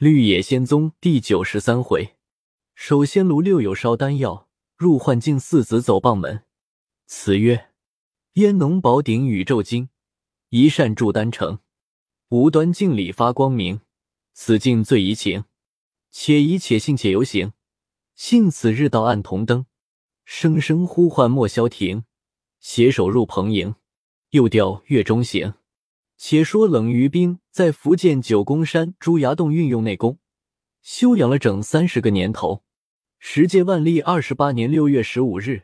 绿野仙踪第九十三回，守仙炉六友烧丹药，入幻境四子走棒门。词曰：烟浓宝鼎宇宙经，一扇铸丹成。无端镜里发光明，此境最怡情。且疑且信且游行，信此日到暗同灯。声声呼唤莫消停，携手入蓬营。又调月中行。且说冷于冰在福建九宫山朱崖洞运用内功，修养了整三十个年头。十届万历二十八年六月十五日，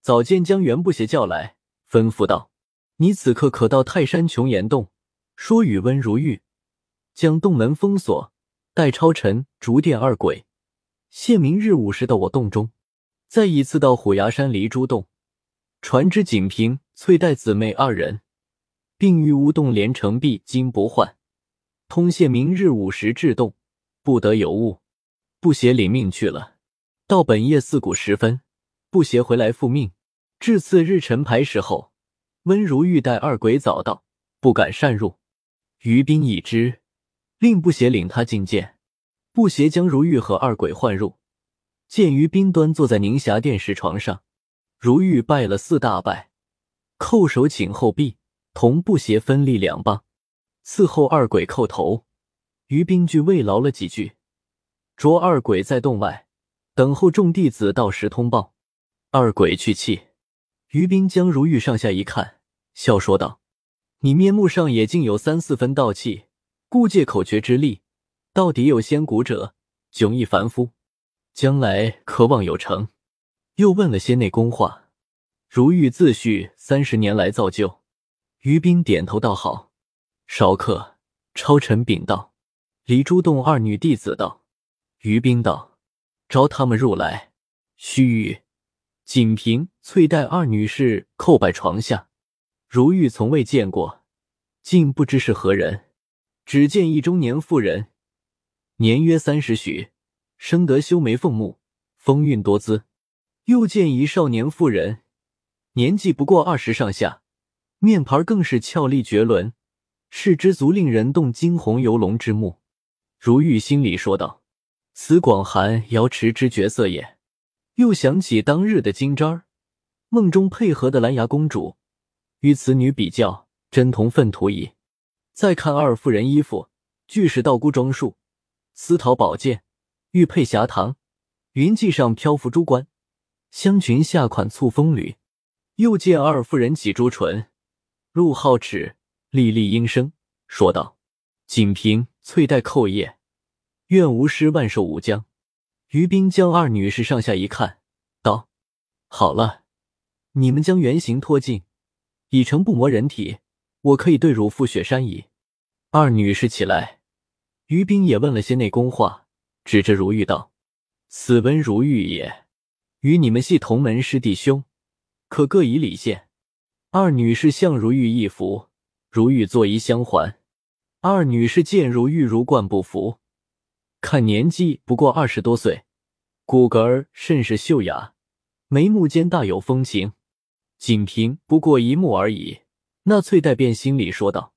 早间将袁不邪叫来，吩咐道：“你此刻可到泰山琼岩洞，说与温如玉，将洞门封锁，待超尘、竹电二鬼现明日午时到我洞中，再一次到虎牙山离珠洞，传之锦屏、翠黛姊妹二人。”并与乌洞连城璧金不换，通县明日午时至洞，不得有误。不邪领命去了。到本夜四鼓时分，不邪回来复命。至次日晨牌时候，温如玉带二鬼早到，不敢擅入。于斌已知，令不邪领他觐见。不邪将如玉和二鬼唤入，见于斌端坐在宁霞殿石床上，如玉拜了四大拜，叩首请后毕。同不协分立两帮，伺候二鬼叩头。于冰具慰劳了几句，着二鬼在洞外等候众弟子到时通报。二鬼去气，于冰将如玉上下一看，笑说道：“你面目上也竟有三四分道气，故借口诀之力，到底有仙骨者，迥异凡夫，将来可望有成。”又问了些内功话，如玉自叙三十年来造就。于斌点头道：“好。”少客超尘禀道：“李珠洞二女弟子道。”于斌道：“招他们入来。”须臾，锦屏、翠黛二女士叩拜床下。如玉从未见过，竟不知是何人。只见一中年妇人，年约三十许，生得修眉凤目，风韵多姿；又见一少年妇人，年纪不过二十上下。面盘更是俏丽绝伦，是之足令人动惊鸿游龙之目。如玉心里说道：“此广寒瑶池之绝色也。”又想起当日的金吒儿梦中配合的蓝牙公主，与此女比较，真同粪土矣。再看二夫人衣服，俱是道姑装束，丝桃宝剑，玉佩霞堂，云髻上漂浮珠冠，香裙下款簇风缕。又见二夫人几珠唇。陆浩齿，粒粒应声，说道：“锦屏、翠黛叩谒，愿无师万寿无疆。”于冰将二女士上下一看，道：“好了，你们将原形脱尽，已成不磨人体，我可以对汝赴雪山矣。”二女士起来，于冰也问了些内功话，指着如玉道：“此文如玉也，与你们系同门师弟兄，可各以礼献。”二女士相如玉一服，如玉作揖相还。二女士见如玉如冠不服，看年纪不过二十多岁，骨骼儿甚是秀雅，眉目间大有风情。仅凭不过一目而已，那翠黛便心里说道：“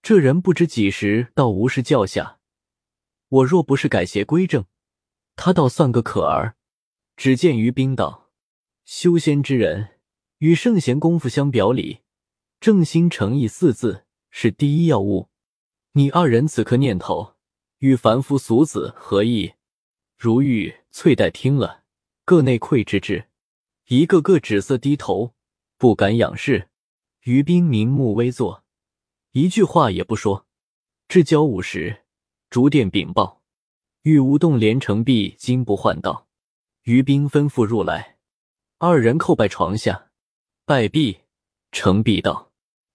这人不知几时到吴氏教下，我若不是改邪归正，他倒算个可儿。”只见于冰道：“修仙之人。”与圣贤功夫相表里，正心诚意四字是第一要务。你二人此刻念头与凡夫俗子何异？如玉、翠黛听了，各内愧之至，一个个止色低头，不敢仰视。于冰明目微坐，一句话也不说。至交午时，逐殿禀报，玉无洞连成璧金不换道。于冰吩咐入来，二人叩拜床下。拜毕，程璧道：“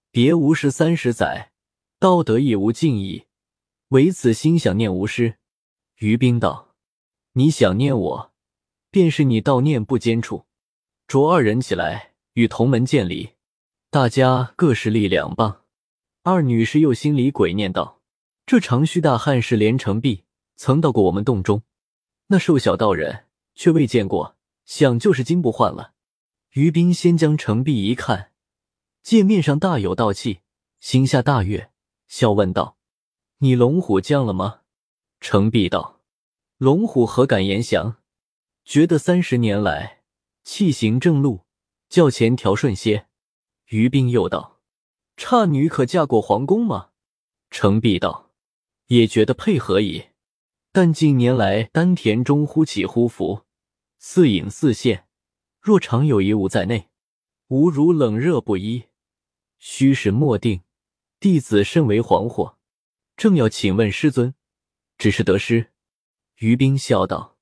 别无师三十载，道德亦无尽矣，唯此心想念无师。”于冰道：“你想念我，便是你悼念不坚处。”着二人起来，与同门见礼，大家各施力两棒。二女士又心里鬼念道：“这长须大汉是连城璧，曾到过我们洞中，那瘦小道人却未见过，想就是金不换了。”于冰先将程璧一看，见面上大有道气，心下大悦，笑问道：“你龙虎降了吗？”程璧道：“龙虎何敢言降？觉得三十年来气行正路，较前条顺些。”于冰又道：“差女可嫁过皇宫吗？”程璧道：“也觉得配合矣。但近年来丹田中忽起忽伏，似隐似现，若常有一物在内，吾如冷热不一，虚实莫定，弟子甚为惶惑，正要请问师尊。”只是得失，于冰笑道：“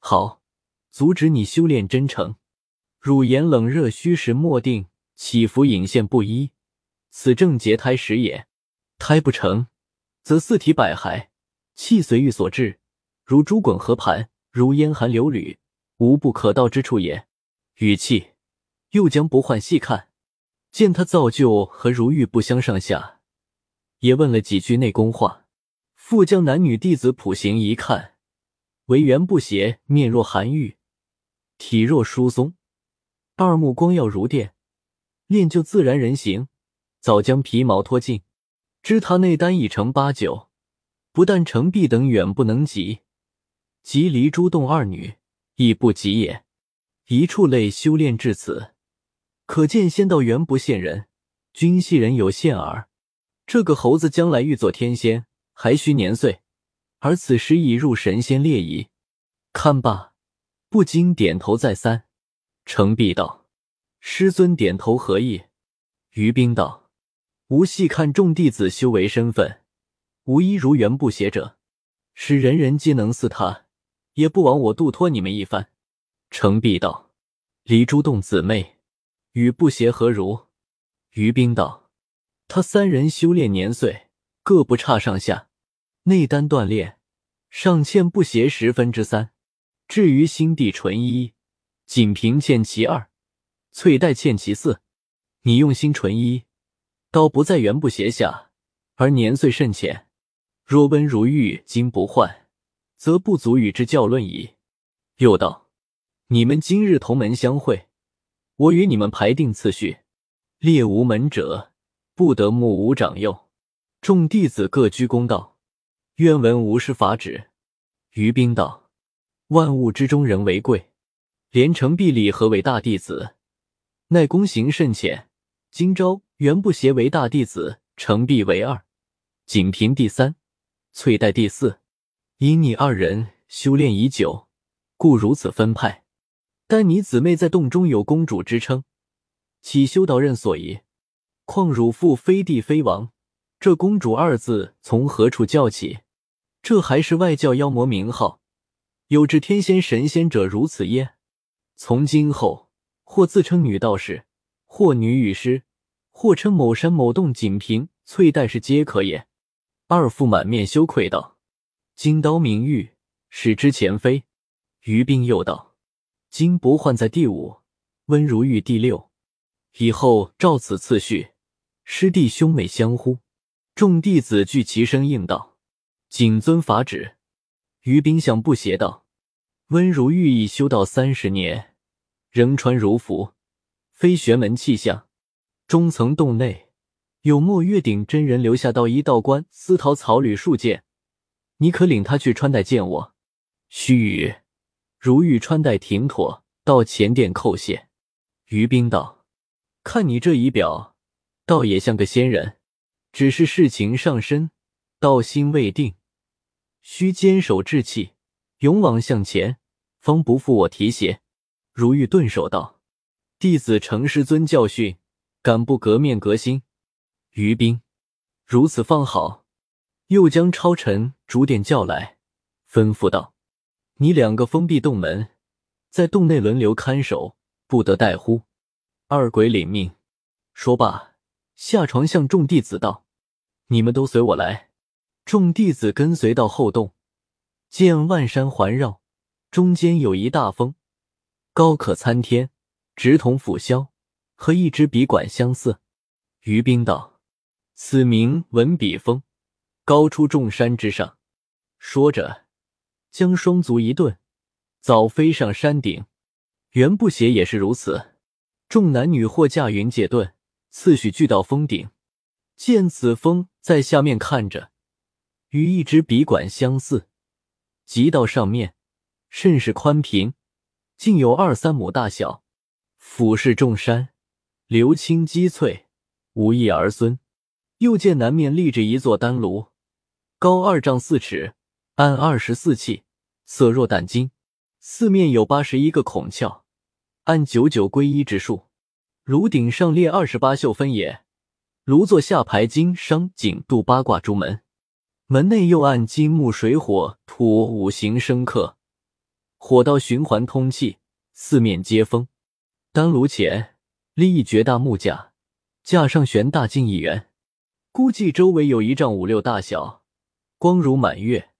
好，阻止你修炼真诚。汝言冷热虚实莫定，起伏隐现不一，此正结胎时也。胎不成，则四体百骸，气随欲所至，如珠滚河盘，如烟寒流履，无不可到之处也。语气又将不换细看，见他造就和如玉不相上下，也问了几句内功话。”复将男女弟子谱形一看，为圆不邪，面若寒玉，体若疏松，二目光耀如电，练就自然人形，早将皮毛脱尽。知他内丹已成八九，不但程璧等远不能及，即离珠洞二女亦不及也。一处类修炼至此，可见仙道缘不羡人，君系人有限耳。这个猴子将来欲做天仙。还需年岁，而此时已入神仙列矣。看罢，不禁点头再三。程璧道：“师尊点头何意？”于冰道：“吾细看众弟子修为身份，无一如缘不邪者，使人人皆能似他，也不枉我度托你们一番。”程璧道：“离珠洞姊妹与不邪何如？”于冰道：“他三人修炼年岁。”各不差上下，内丹锻炼尚欠不邪十分之三。至于心地纯一，锦屏欠其二，翠黛欠其四。你用心纯一，倒不在元不邪下，而年岁甚浅。若温如玉今不换，则不足与之较论矣。又道：你们今日同门相会，我与你们排定次序，列无门者，不得目无长幼。众弟子各居公道，愿闻无师法旨。于冰道：“万物之中人为贵，连城壁里何为大弟子？奈功行甚浅。今朝原不协为大弟子，成璧为二，锦屏第三，翠黛第四。因你二人修炼已久，故如此分派。但你姊妹在洞中有公主之称，岂修道任所宜？况汝父非帝非王。”这公主二字从何处叫起？这还是外教妖魔名号？有知天仙神仙者如此耶？从今后，或自称女道士，或女雨师，或称某山某洞锦屏翠黛是皆可也。二父满面羞愧道：“金刀明玉，使之前非。”于冰又道：“金不换在第五，温如玉第六。以后照此次序，师弟兄妹相呼。”众弟子俱齐声应道：“谨遵法旨。”于冰向不邪道：“温如玉已修道三十年，仍穿如服，非玄门气象。中层洞内有墨月顶真人留下道一道观丝桃草履数件，你可领他去穿戴见我。须臾，如玉穿戴停妥，到前殿叩谢。”于冰道：“看你这仪表，倒也像个仙人。”只是事情上身，道心未定，需坚守志气，勇往向前，方不负我提携。如玉顿首道：“弟子承师尊教训，敢不革面革心？”于冰如此方好，又将超尘、竹点叫来，吩咐道：“你两个封闭洞门，在洞内轮流看守，不得怠忽。”二鬼领命。说罢，下床向众弟子道。你们都随我来。众弟子跟随到后洞，见万山环绕，中间有一大峰，高可参天，直同斧削，和一支笔管相似。于冰道：“此名文笔峰，高出众山之上。”说着，将双足一顿，早飞上山顶。袁不邪也是如此。众男女或驾云借遁，次序聚到峰顶。见此峰在下面看着，与一支笔管相似，即到上面，甚是宽平，竟有二三亩大小，俯视众山，流清积翠，无一儿孙。又见南面立着一座丹炉，高二丈四尺，按二十四气，色若胆金。四面有八十一个孔窍，按九九归一之数。炉顶上列二十八宿分野，炉座下排金商景度八卦朱门。门内又按金木水火土五行生克，火道循环通气，四面接风。丹炉前立一绝大木架，架上悬大镜一圆，估计周围有一丈五六大小，光如满月，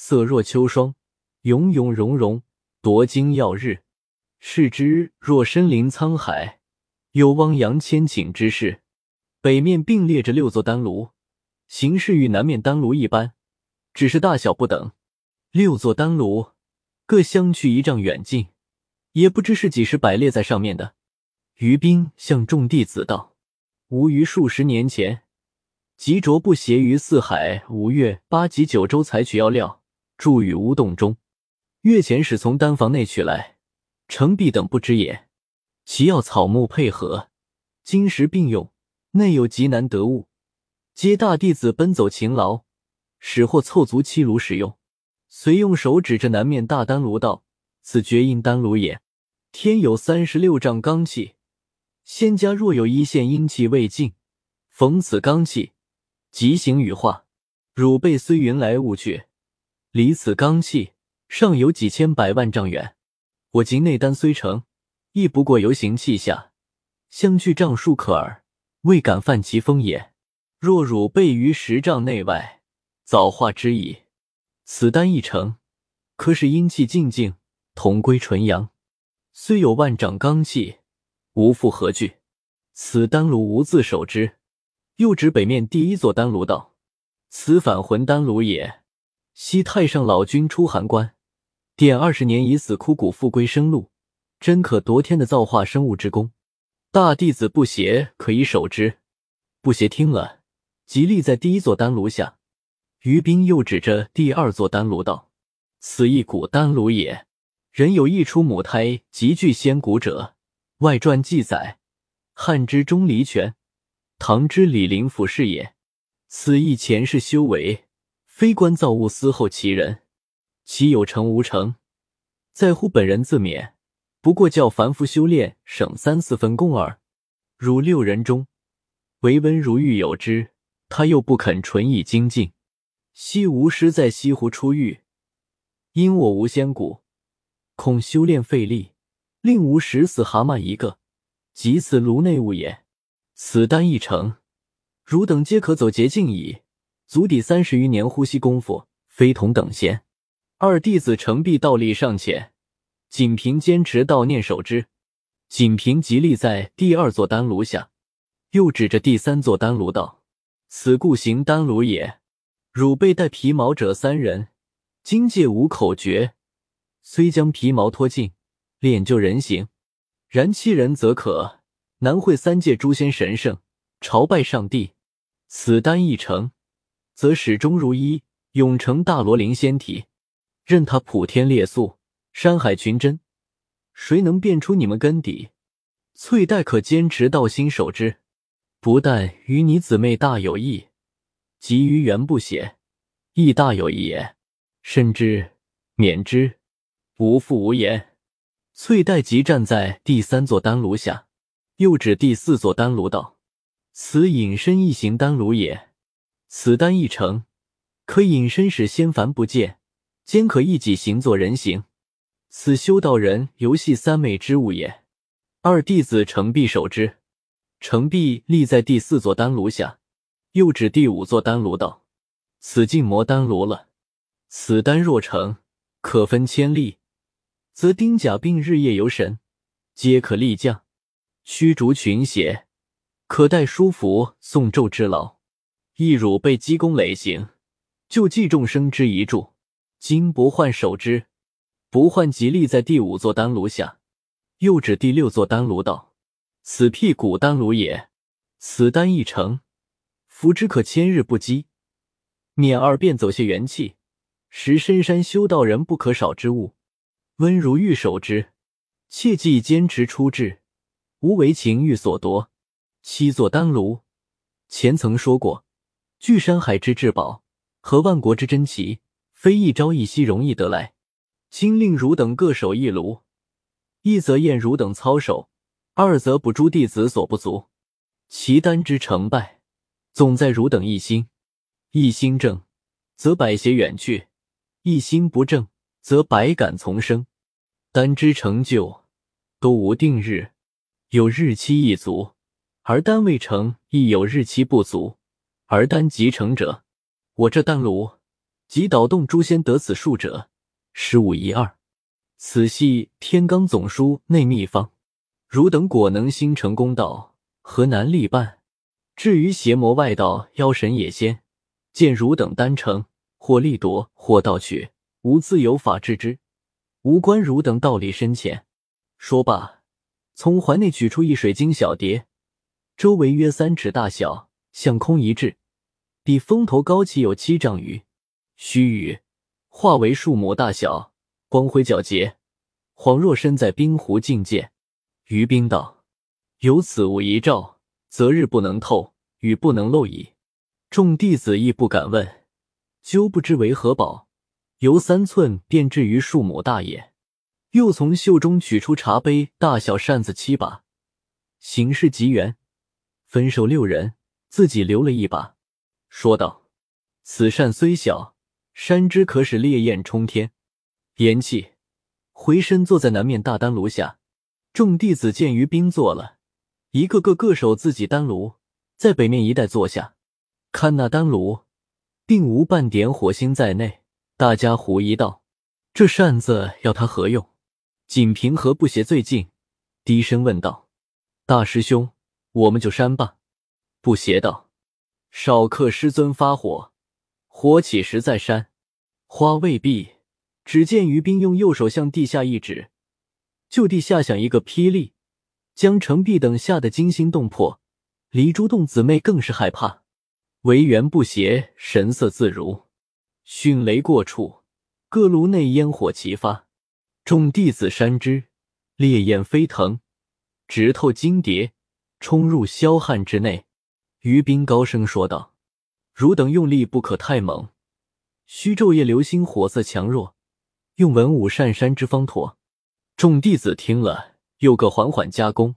色若秋霜，永永融融，夺金耀日，视之若深临沧海，有汪洋千顷之势。北面并列着六座丹炉。形式与南面丹炉一般，只是大小不等。六座丹炉各相去一丈远近，也不知是几时摆列在上面的。于冰向众弟子道：“吾于数十年前，急着不协于四海五岳八极九州，采取药料，住于屋洞中。月前使从丹房内取来，程璧等不知也。其药草木配合，金石并用，内有极难得物。”皆大弟子奔走勤劳，使获凑足七炉使用。遂用手指着南面大丹炉道：“此绝阴丹炉也。天有三十六丈罡气，仙家若有一线阴气未尽，逢此罡气，即行羽化。汝辈虽云来雾去，离此罡气尚有几千百万丈远。我今内丹虽成，亦不过游行气下，相距丈数可耳，未敢犯其风也。”若汝备于十丈内外，早化之矣。此丹一成，可使阴气尽净，同归纯阳。虽有万丈罡气，无复何惧。此丹炉无自守之。又指北面第一座丹炉道：“此返魂丹炉也。昔太上老君出函关，点二十年已死枯骨复归生路，真可夺天的造化生物之功。大弟子不邪可以守之。不邪听了。”即立在第一座丹炉下，于冰又指着第二座丹炉道：“此一古丹炉也。人有一出母胎极具仙骨者，外传记载，汉之钟离权，唐之李林甫是也。此亦前世修为，非观造物思后其人，其有成无成，在乎本人自勉。不过叫凡夫修炼省三四分功耳。如六人中，唯温如玉有之。”他又不肯纯以精进。西吴师在西湖出狱，因我无仙骨，恐修炼费力，令吾食死蛤蟆一个，即此炉内物也。此丹一成，汝等皆可走捷径矣，足底三十余年呼吸功夫，非同等闲。二弟子程璧倒立上前，仅凭坚持悼念守之。仅凭即立在第二座丹炉下，又指着第三座丹炉道。此故行丹炉也。汝辈带皮毛者三人，今界无口诀，虽将皮毛脱尽，练就人形。然七人则可，难会三界诸仙神圣，朝拜上帝。此丹一成，则始终如一，永成大罗灵仙体。任他普天烈宿，山海群真，谁能辨出你们根底？翠黛可坚持道心守之。不但与你姊妹大有益，及于元不写，亦大有益也。甚至免之，无复无言。翠黛即站在第三座丹炉下，又指第四座丹炉道：“此隐身一行丹炉也。此丹一成，可隐身使仙凡不见，兼可一己行作人形。此修道人游戏三昧之物也。二弟子程璧守之。”程璧立在第四座丹炉下，又指第五座丹炉道：“此禁魔丹炉了。此丹若成，可分千粒，则丁甲并日夜游神，皆可立降；驱逐群邪，可代书符送咒之劳。一汝被积功累行，救济众生之一助。今不换守之，不换即立在第五座丹炉下，又指第六座丹炉道。”此辟古丹炉也，此丹一成，服之可千日不饥，免二便走些元气，食深山修道人不可少之物。温如玉守之，切记坚持出制，无为情欲所夺。七座丹炉，前曾说过，聚山海之至宝和万国之珍奇，非一朝一夕容易得来。今令汝等各守一炉，一则验汝等操守，二则补诸弟子所不足。其丹之成败，总在汝等一心。一心正，则百邪远去；一心不正，则百感丛生。丹之成就，都无定日，有日期一足，而丹未成；亦有日期不足，而丹即成者。我这丹炉，即导动诸仙得此术者。十五一二，此系天罡总书内秘方。汝等果能心诚公道，何难力办？至于邪魔外道、妖神野仙，见汝等丹成，或力夺，或盗取，无自有法治之，无关汝等道理深浅。说罢，从怀内取出一水晶小碟，周围约三尺大小，向空一掷，比风头高起有七丈余，须臾。化为树木大小，光辉皎洁，恍若身在冰湖境界。于冰道：“有此物一照，择日不能透，雨不能漏矣。”众弟子亦不敢问，究不知为何宝。由三寸便至于数亩大也。又从袖中取出茶杯大小扇子七把，形式极圆，分授六人，自己留了一把，说道：“此扇虽小。”山之可使烈焰冲天，言气回身坐在南面大丹炉下。众弟子见于冰坐了，一个个各守自己丹炉，在北面一带坐下。看那丹炉，并无半点火星在内。大家狐疑道：“这扇子要它何用？”锦屏和不邪最近，低声问道：“大师兄，我们就扇吧。”不邪道：“少客师尊发火。”火起时再扇，花未毕，只见于冰用右手向地下一指，就地下响一个霹雳，将程璧等吓得惊心动魄。黎珠洞姊妹更是害怕，唯缘不邪神色自如。迅雷过处，各炉内烟火齐发，众弟子山之，烈焰飞腾，直透金蝶，冲入霄汉之内。于冰高声说道。汝等用力不可太猛，须昼夜留心火色强弱，用文武善山之方妥。众弟子听了，又各缓缓加工。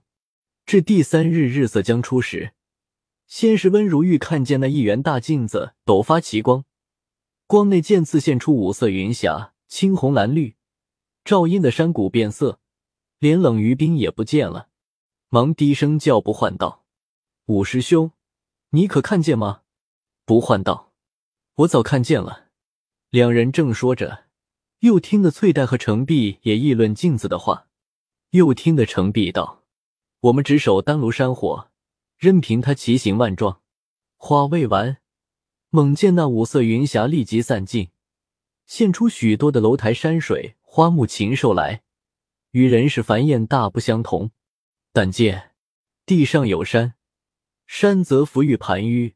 至第三日日色将出时，先是温如玉看见那一圆大镜子陡发奇光，光内渐次现出五色云霞，青红蓝绿，照阴的山谷变色，连冷于冰也不见了，忙低声叫不唤道：“五师兄，你可看见吗？”不唤道：“我早看见了。”两人正说着，又听得翠黛和程璧也议论镜子的话。又听得程璧道：“我们只守丹炉山火，任凭他奇形万状。”话未完，猛见那五色云霞立即散尽，现出许多的楼台山水、花木禽兽来，与人世繁衍大不相同。但见地上有山，山则浮玉盘纡。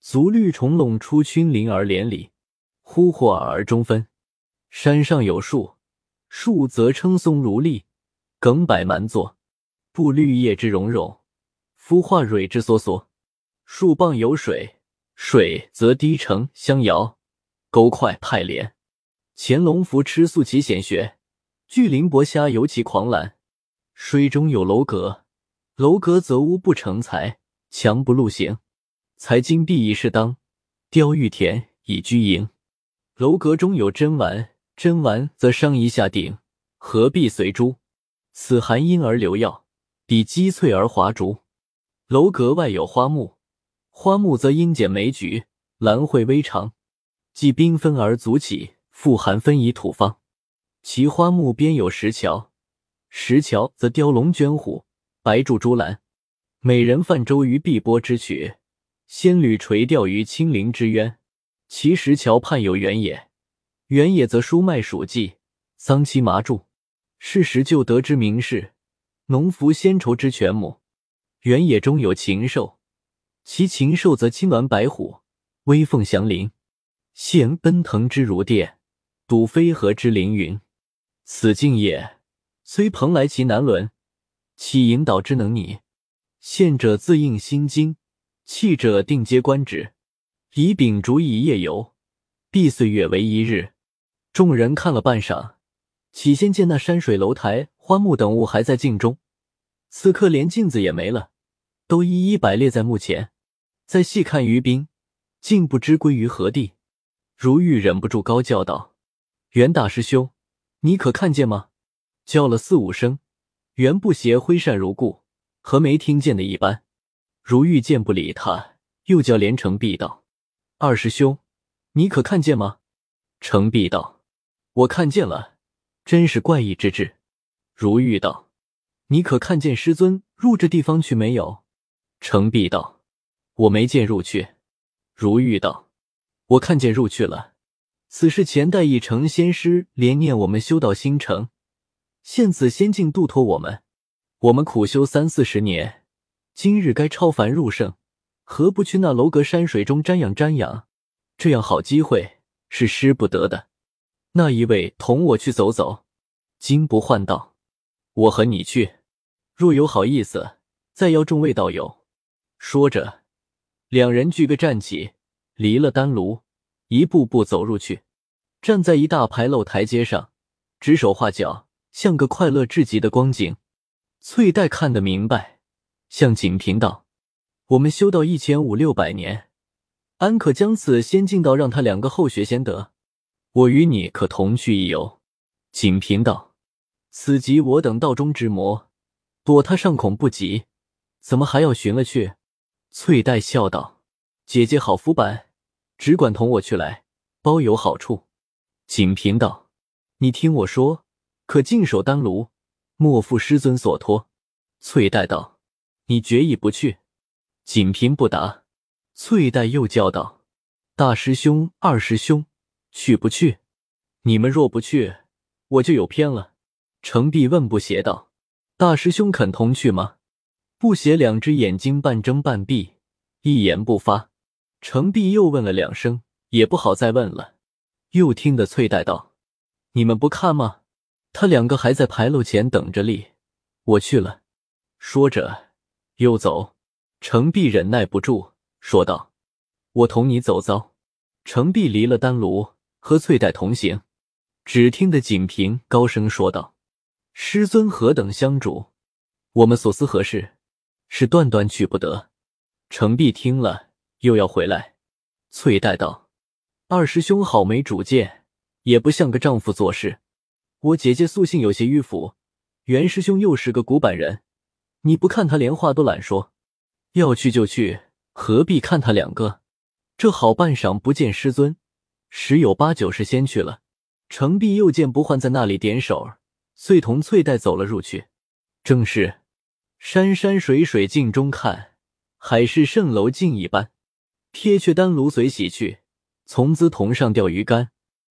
足绿重笼出群林而连理，忽或尔而中分。山上有树，树则称松如立，梗柏蛮作，布绿叶之茸茸，孵化蕊之梭梭。树傍有水，水则低沉相摇，沟快派连。潜龙伏吃素其险穴，巨鳞搏虾游其狂澜。水中有楼阁，楼阁则屋不成材，墙不露形。财金碧以饰当，雕玉田以居营。楼阁中有珍玩，珍玩则商夷下顶，合璧随珠。此含阴而流耀，彼积翠而华竹。楼阁外有花木，花木则阴剪枚举，兰蕙微长，既缤纷而足起，复含分以土方。其花木边有石桥，石桥则雕龙卷虎，白柱朱兰。美人泛舟于碧波之曲。仙侣垂钓于青林之渊，其石桥畔有原野，原野则书麦黍稷，桑漆麻柱。是时就得知名士，农夫先愁之犬母。原野中有禽兽，其禽兽则青鸾白虎，威凤祥麟，现奔腾之如电，睹飞河之凌云，此境也。虽蓬莱其难伦，岂引导之能拟？现者自应心经，弃者定阶官职。以秉烛以夜游，必岁月为一日。众人看了半晌，起先见那山水楼台、花木等物还在镜中，此刻连镜子也没了，都一一摆列在目前。再细看于冰，竟不知归于何地。如玉忍不住高叫道：“袁大师兄，你可看见吗？”叫了四五声，袁不邪挥扇如故，和没听见的一般。如玉见不理他，又叫连城璧道：“二师兄，你可看见吗？”程璧道：“我看见了，真是怪异之至。”如玉道：“你可看见师尊入这地方去没有？”程璧道：“我没见入去。”如玉道。我看见入去了，此事前代一成仙师连念我们修道星辰，现此仙境度脱我们，我们苦修三四十年，今日该超凡入圣，何不去那楼阁山水中瞻仰瞻仰？这样好机会是失不得的。那一位同我去走走，金不换道，我和你去，若有好意思，再邀众位道友。说着，两人俱个站起。离了丹炉，一步步走入去，站在一大排露台阶上，指手画脚，像个快乐至极的光景。翠黛看得明白，向景平道：“我们修道一千五六百年，安可将此仙境道让他两个后学先得？我与你可同去一游？”景平道：“此即我等道中之魔，躲他尚恐不及，怎么还要寻了去？”翠黛笑道。姐姐好浮板，只管同我去来，包有好处。景平道：“你听我说，可静守丹炉，莫负师尊所托。”翠黛道：“你决意不去？”锦屏不答。翠黛又叫道：“大师兄、二师兄，去不去？你们若不去，我就有偏了。”程璧问不邪道：“大师兄肯同去吗？”不邪两只眼睛半睁半闭，一言不发。程璧又问了两声，也不好再问了。又听得翠黛道：“你们不看吗？他两个还在牌楼前等着立，我去了。”说着又走。程璧忍耐不住，说道：“我同你走遭。”程璧离了丹炉，和翠黛同行。只听得锦屏高声说道：“师尊何等相主，我们所思何事，是断断去不得。”程璧听了。又要回来，翠黛道：“二师兄好没主见，也不像个丈夫做事。我姐姐素性有些迂腐，袁师兄又是个古板人，你不看他连话都懒说，要去就去，何必看他两个？这好半晌不见师尊，十有八九是先去了。”程璧又见不换在那里点手，遂同翠黛走了入去。正是山山水水镜中看，海市蜃楼镜一般。贴却丹炉随洗去，从兹同上钓鱼竿。